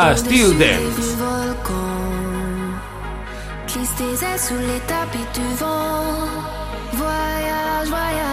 Estil Dance. Glisse tes sous les tapis du vent. Voyage, voyage.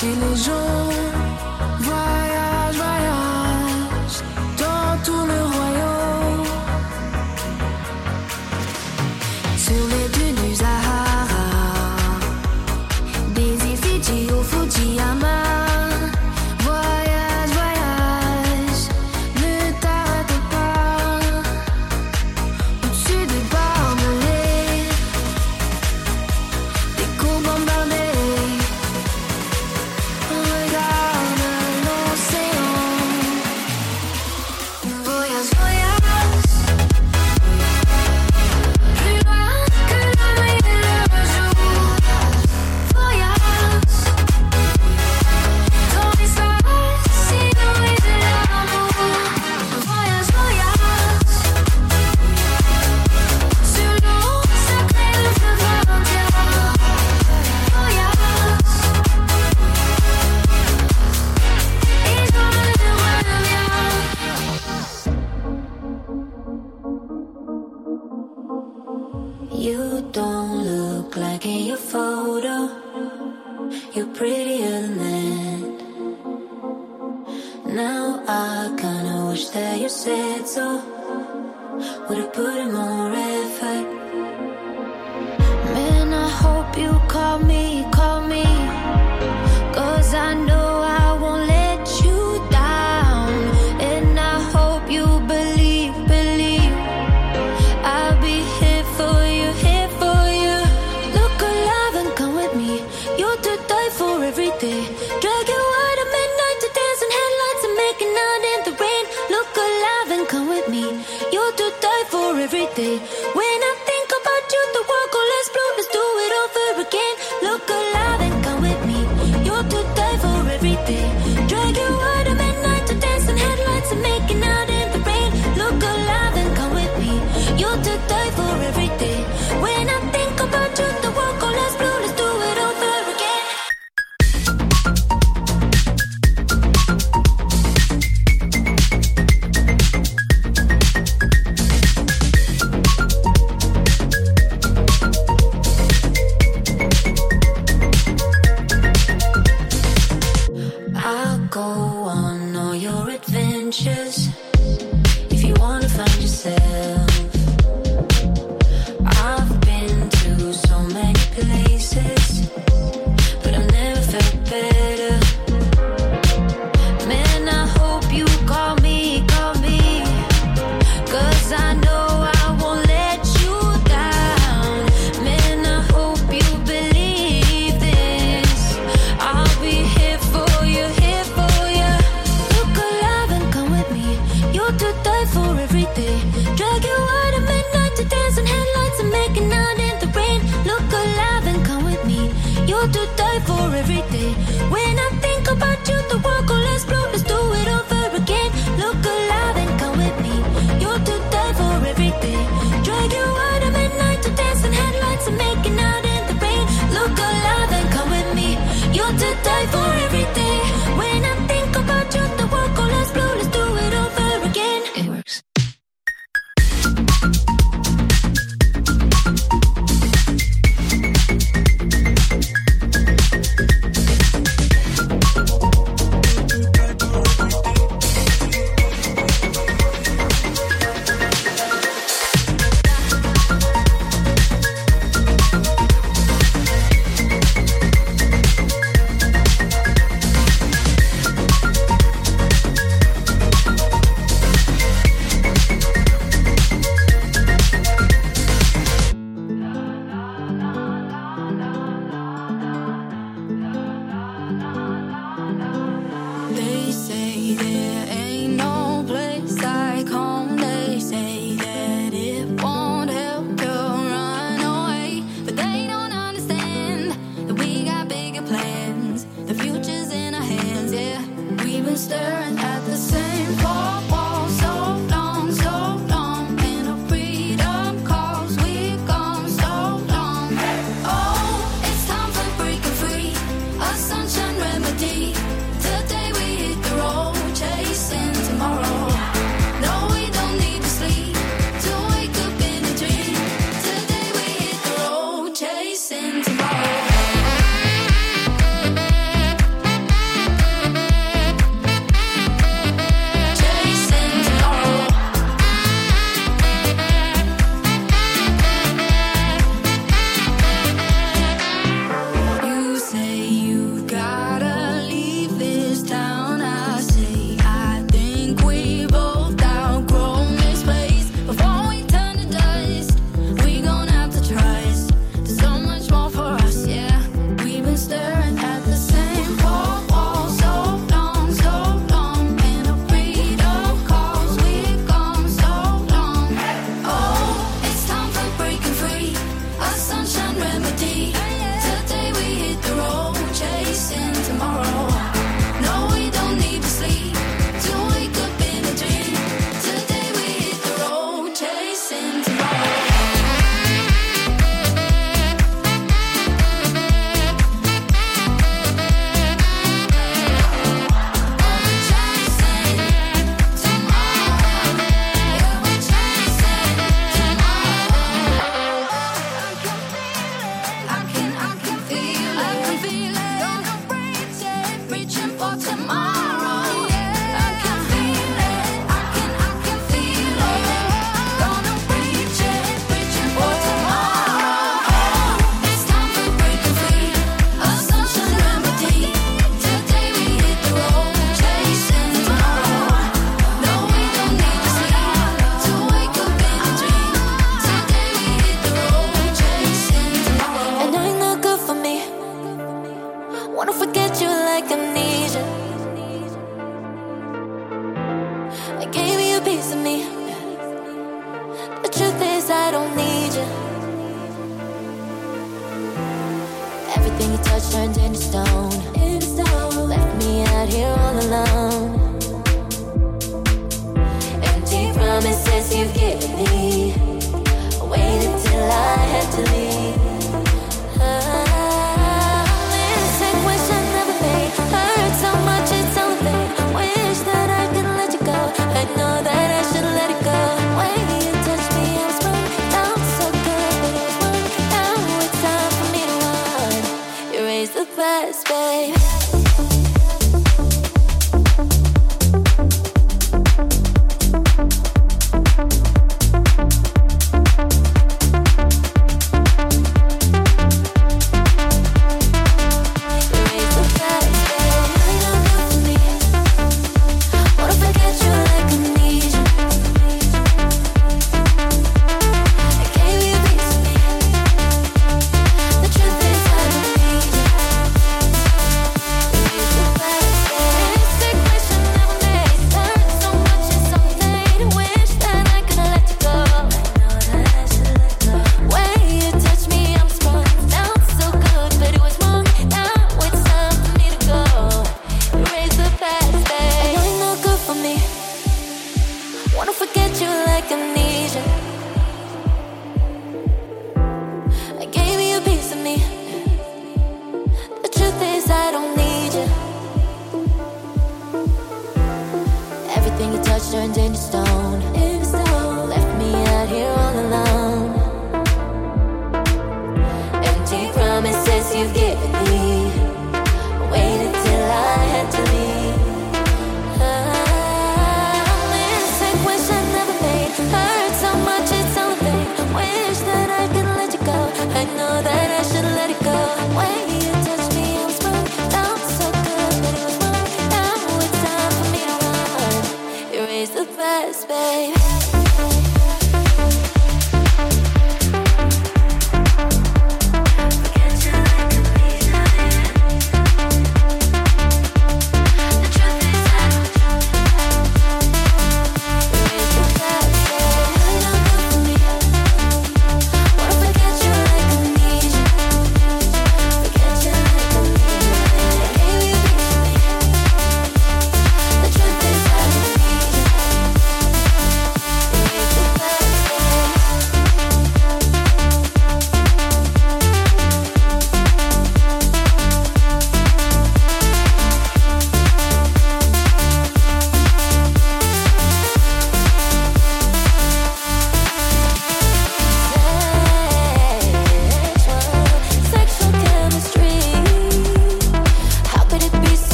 She Just.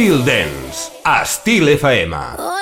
Estil Dance, Estil FM.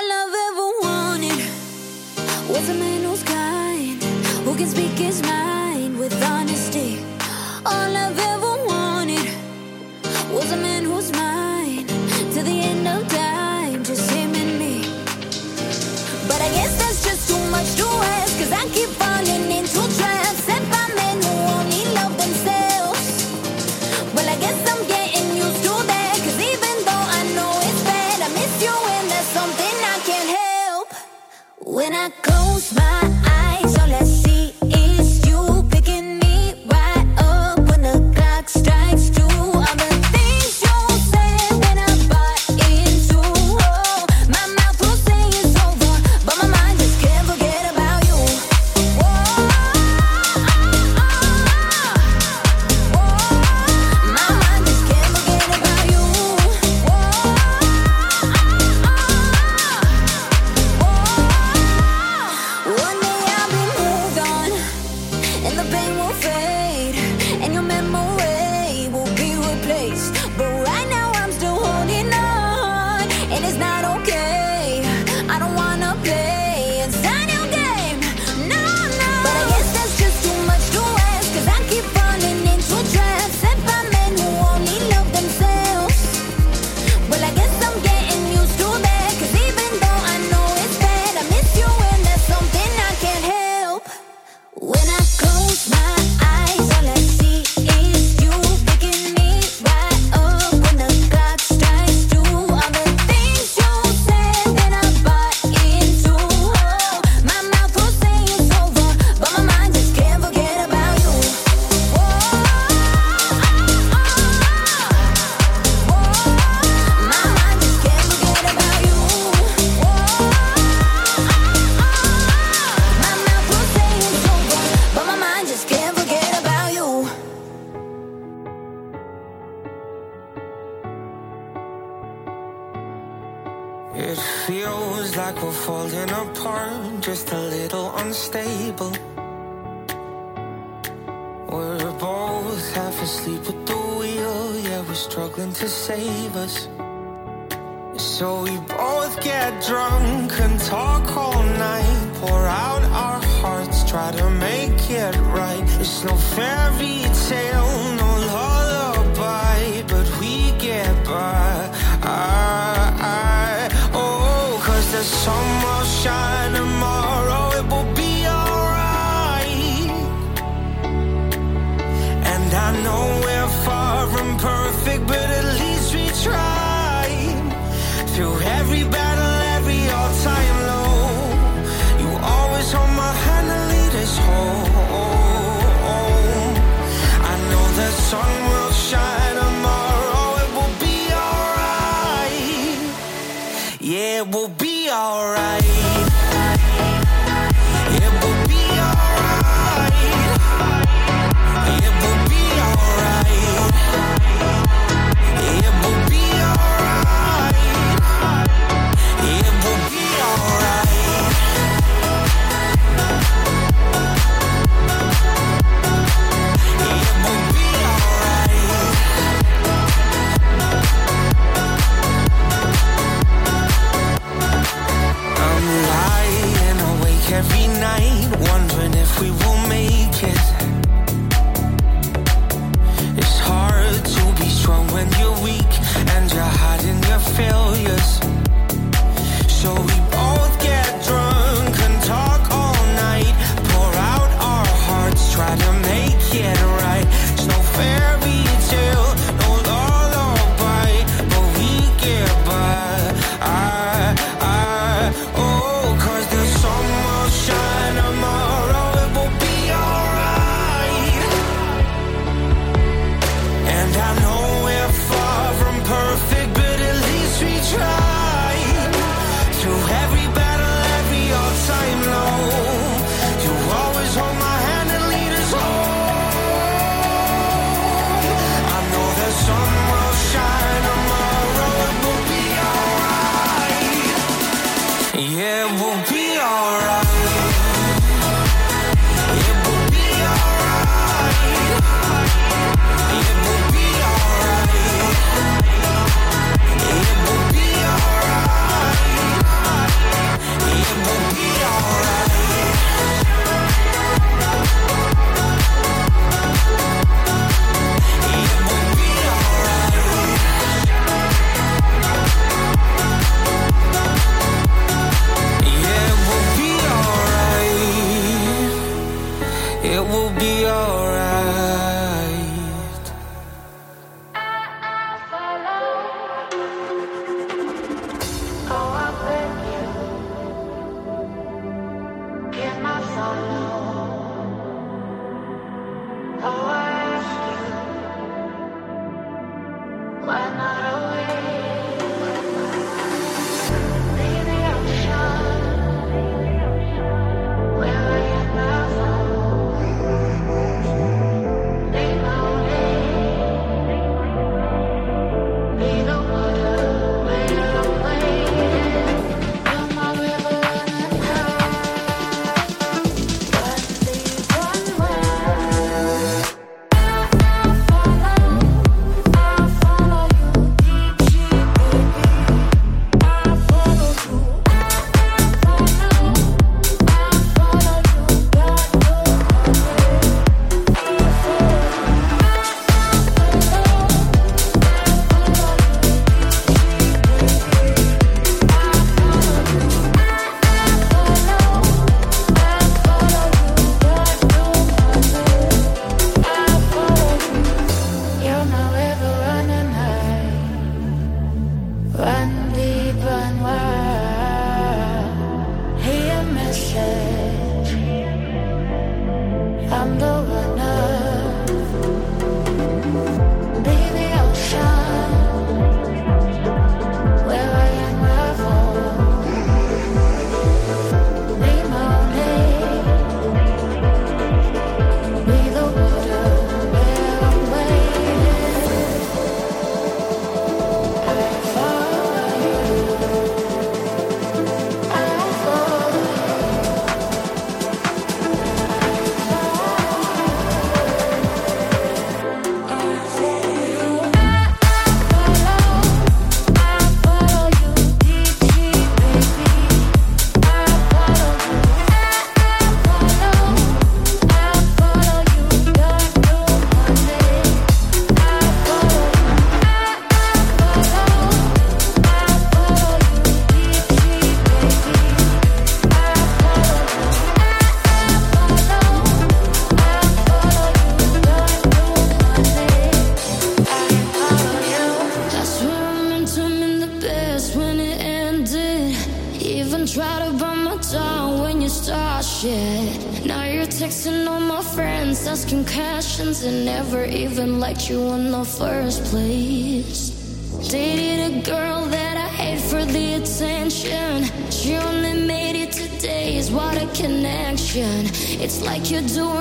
like you do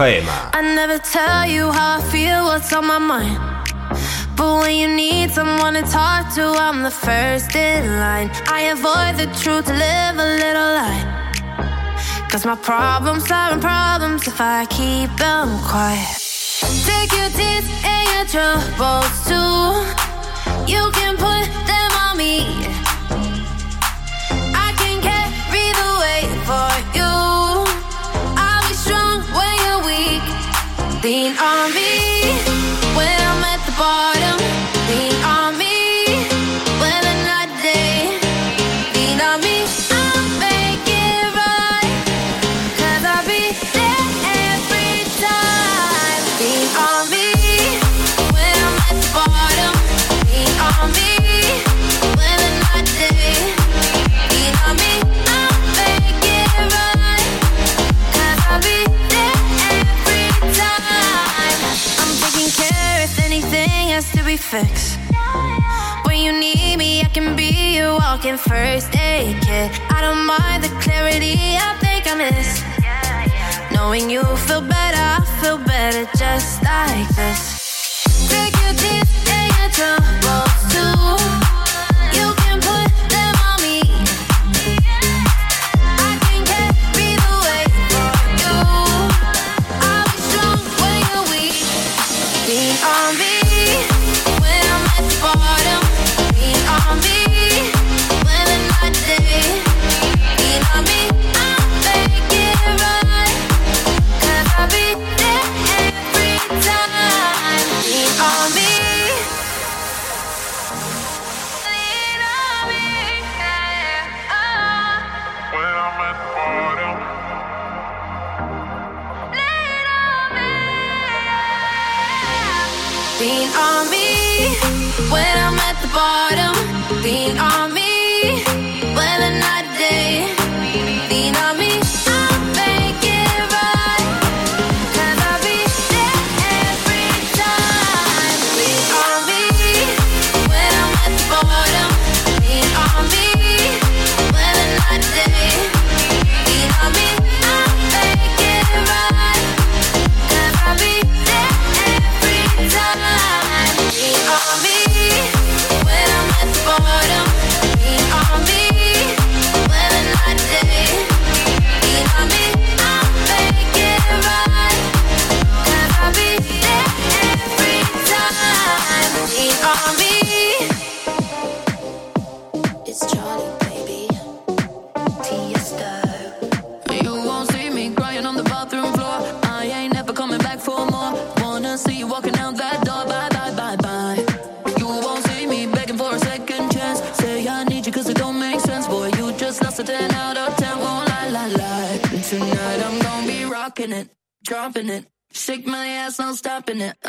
I never tell you how I feel, what's on my mind. But when you need someone to talk to, I'm the first in line. I avoid the truth to live a little lie. Cause my problems are problems if I keep them quiet. Take your tears and your troubles too. You can put fix. When you need me, I can be your walking first aid kit. I don't mind the clarity I think I miss. Knowing you feel better, I feel better just like this.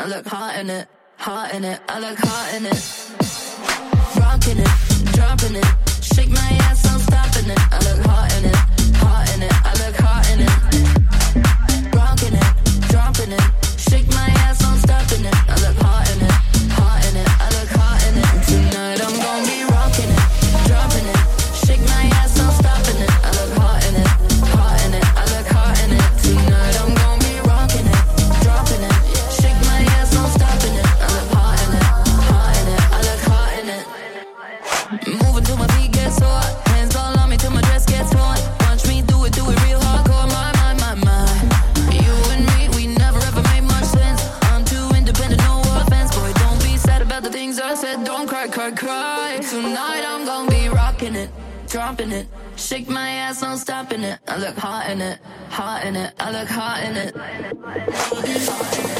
I look hot in it, hot in it, I look hot in it. Rocking it, dropping it. I said don't cry, cry, cry. Tonight I'm gonna be rocking it, dropping it. Shake my ass, no stopping it. I look hot in it, hot in it. I look hot in it. Hot in it.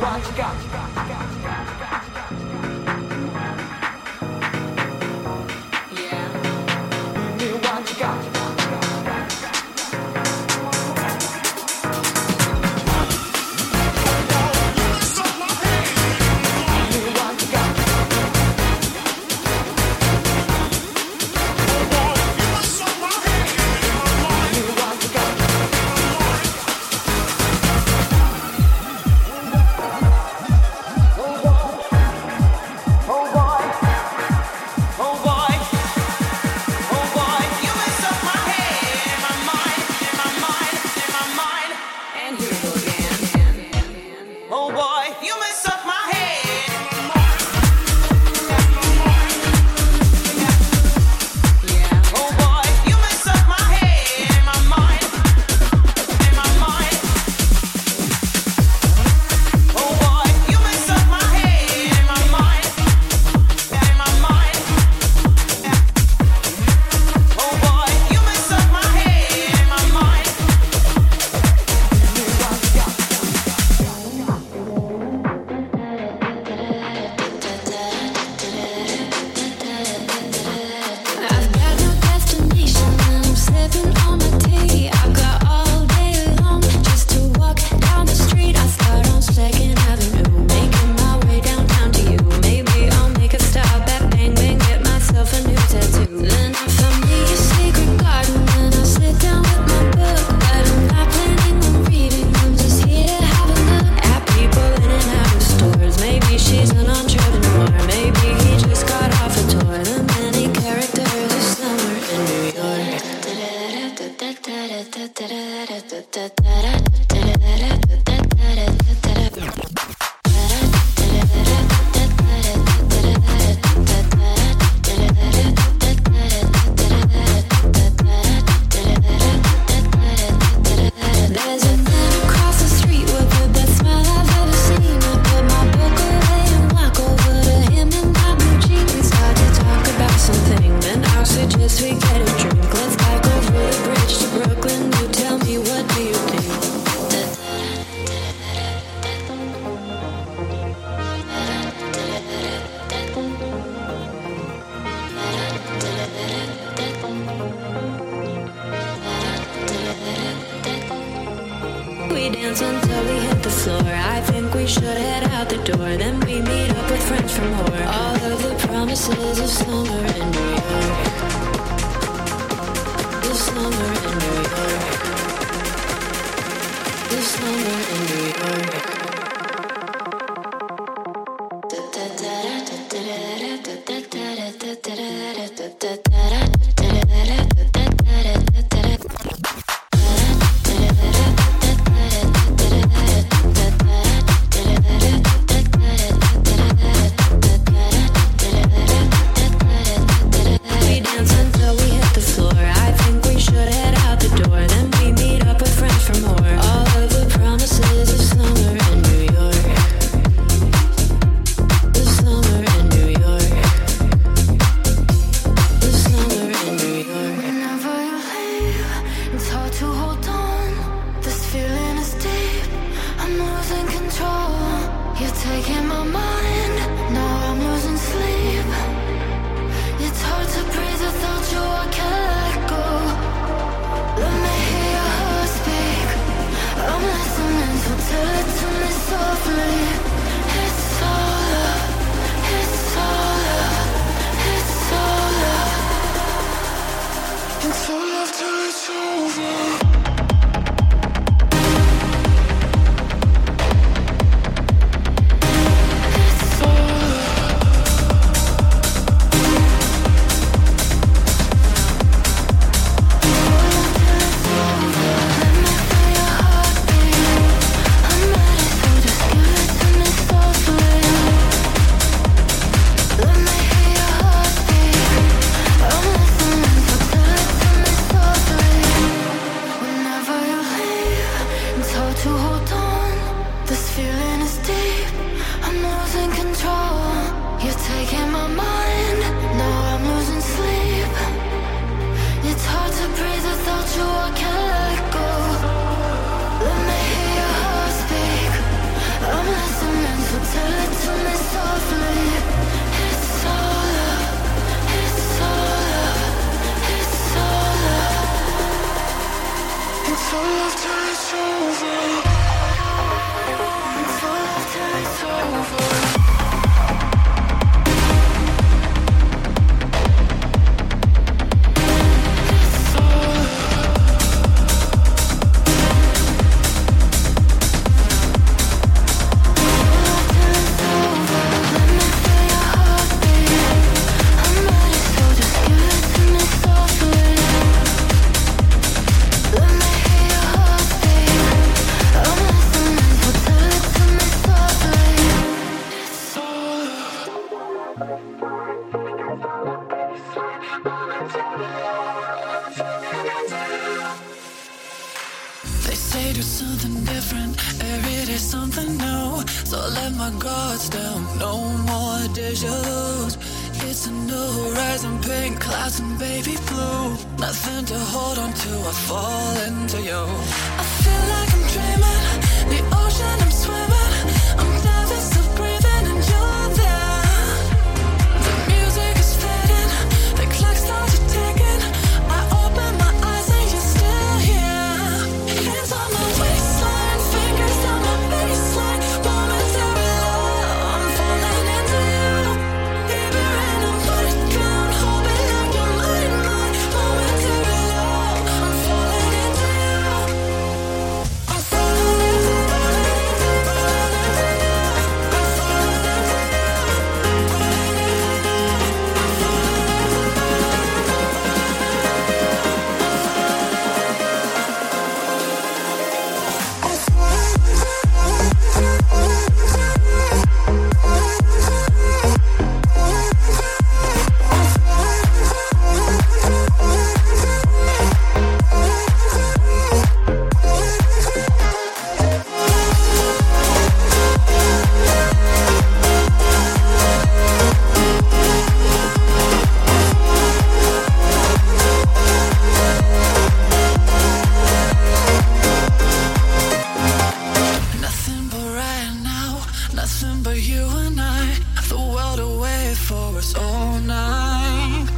watch out. da da da nothing but you and I. The world away for us all night.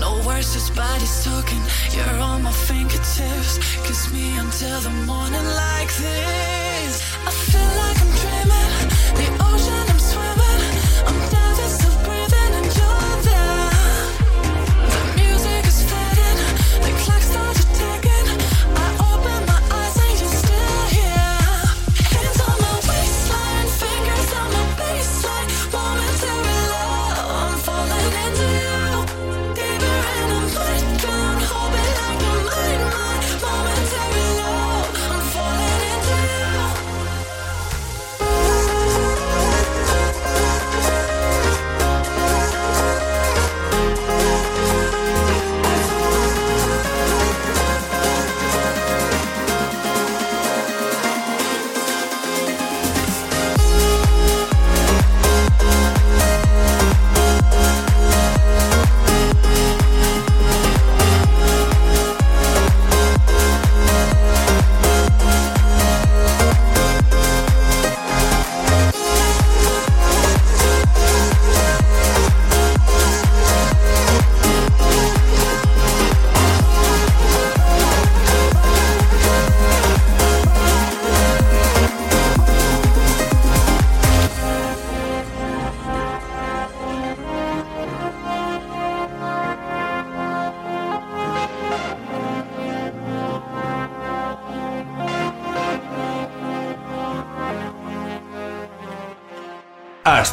No words, just bodies talking. You're on my fingertips. Kiss me until the morning like this. I feel like I'm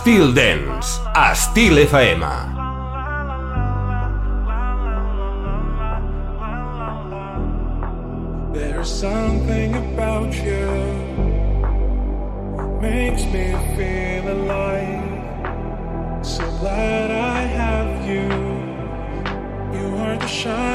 Styl Dance, a Styl FM. There's something about you makes me feel alive. So glad I have you. You are the shine.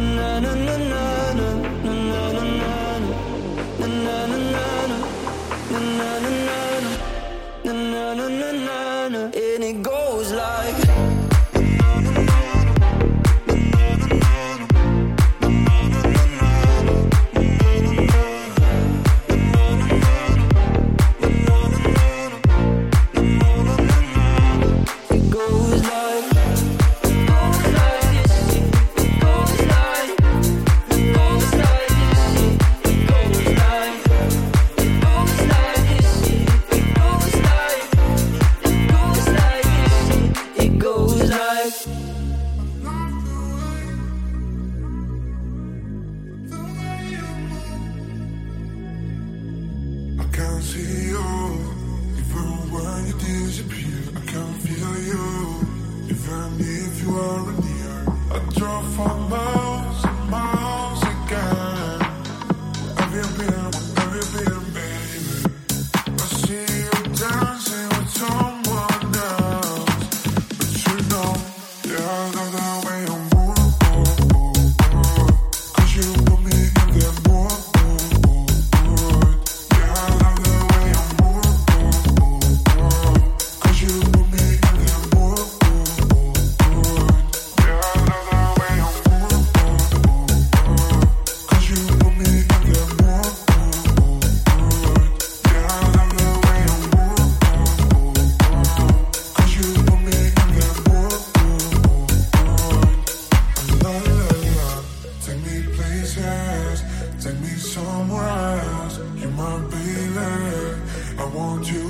na na na na.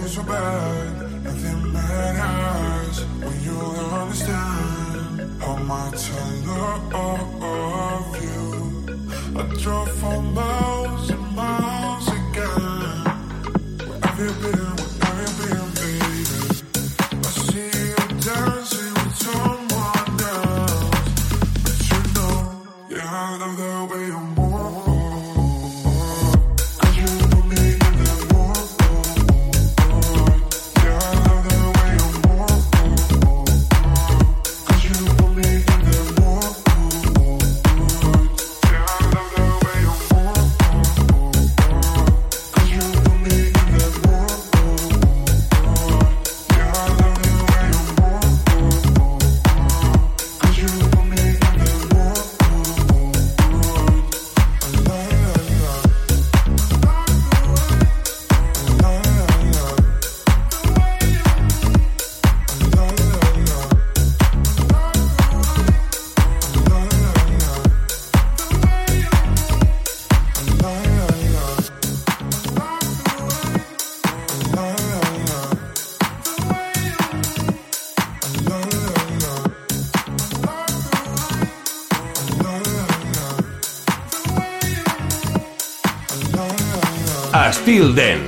is so bad, nothing matters when you understand how much I love you. I drove for miles. Dance.